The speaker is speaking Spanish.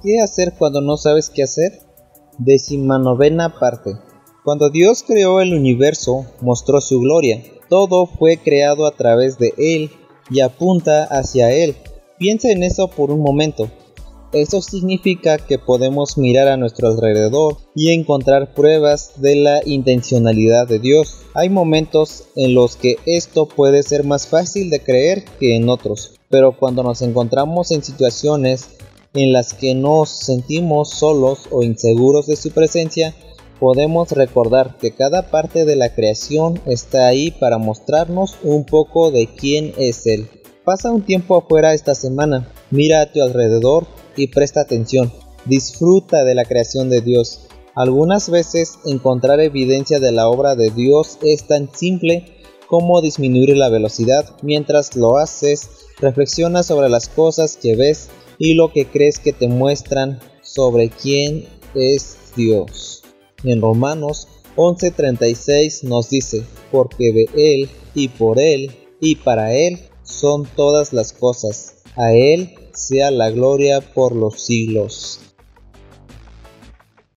¿Qué hacer cuando no sabes qué hacer? Décima novena parte. Cuando Dios creó el universo, mostró su gloria. Todo fue creado a través de Él y apunta hacia Él. Piensa en eso por un momento. Eso significa que podemos mirar a nuestro alrededor y encontrar pruebas de la intencionalidad de Dios. Hay momentos en los que esto puede ser más fácil de creer que en otros, pero cuando nos encontramos en situaciones en las que nos sentimos solos o inseguros de su presencia, podemos recordar que cada parte de la creación está ahí para mostrarnos un poco de quién es Él. Pasa un tiempo afuera esta semana, mira a tu alrededor y presta atención. Disfruta de la creación de Dios. Algunas veces encontrar evidencia de la obra de Dios es tan simple como disminuir la velocidad. Mientras lo haces, reflexiona sobre las cosas que ves y lo que crees que te muestran sobre quién es Dios. En Romanos 11:36 nos dice, porque de Él y por Él y para Él son todas las cosas. A Él sea la gloria por los siglos.